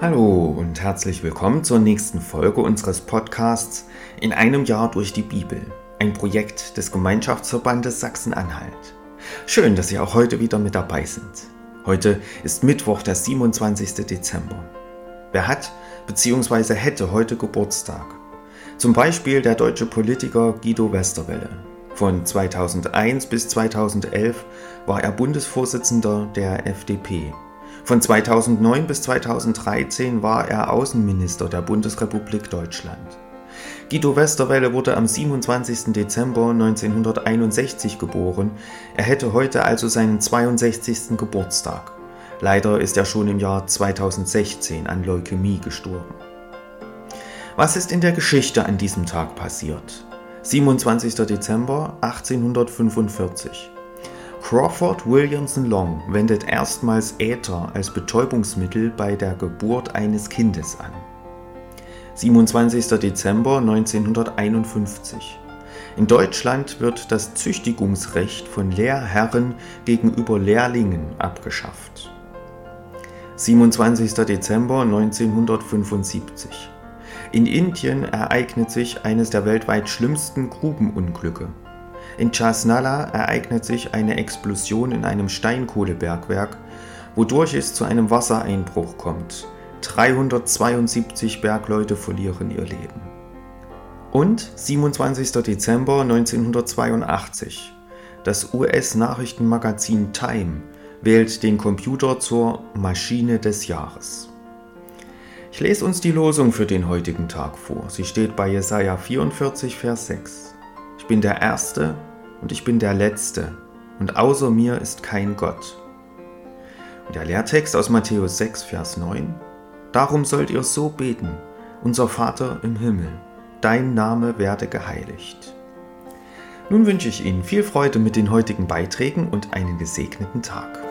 Hallo und herzlich willkommen zur nächsten Folge unseres Podcasts In einem Jahr durch die Bibel, ein Projekt des Gemeinschaftsverbandes Sachsen-Anhalt. Schön, dass Sie auch heute wieder mit dabei sind. Heute ist Mittwoch, der 27. Dezember. Wer hat bzw. hätte heute Geburtstag? Zum Beispiel der deutsche Politiker Guido Westerwelle. Von 2001 bis 2011 war er Bundesvorsitzender der FDP von 2009 bis 2013 war er Außenminister der Bundesrepublik Deutschland. Guido Westerwelle wurde am 27. Dezember 1961 geboren. Er hätte heute also seinen 62. Geburtstag. Leider ist er schon im Jahr 2016 an Leukämie gestorben. Was ist in der Geschichte an diesem Tag passiert? 27. Dezember 1845. Crawford Williamson Long wendet erstmals Äther als Betäubungsmittel bei der Geburt eines Kindes an. 27. Dezember 1951. In Deutschland wird das Züchtigungsrecht von Lehrherren gegenüber Lehrlingen abgeschafft. 27. Dezember 1975. In Indien ereignet sich eines der weltweit schlimmsten Grubenunglücke. In Chasnala ereignet sich eine Explosion in einem Steinkohlebergwerk, wodurch es zu einem Wassereinbruch kommt. 372 Bergleute verlieren ihr Leben. Und 27. Dezember 1982. Das US-Nachrichtenmagazin Time wählt den Computer zur Maschine des Jahres. Ich lese uns die Losung für den heutigen Tag vor. Sie steht bei Jesaja 44, Vers 6. Bin der Erste und ich bin der Letzte, und außer mir ist kein Gott. Und der Lehrtext aus Matthäus 6, Vers 9. Darum sollt ihr so beten, unser Vater im Himmel, dein Name werde geheiligt. Nun wünsche ich Ihnen viel Freude mit den heutigen Beiträgen und einen gesegneten Tag.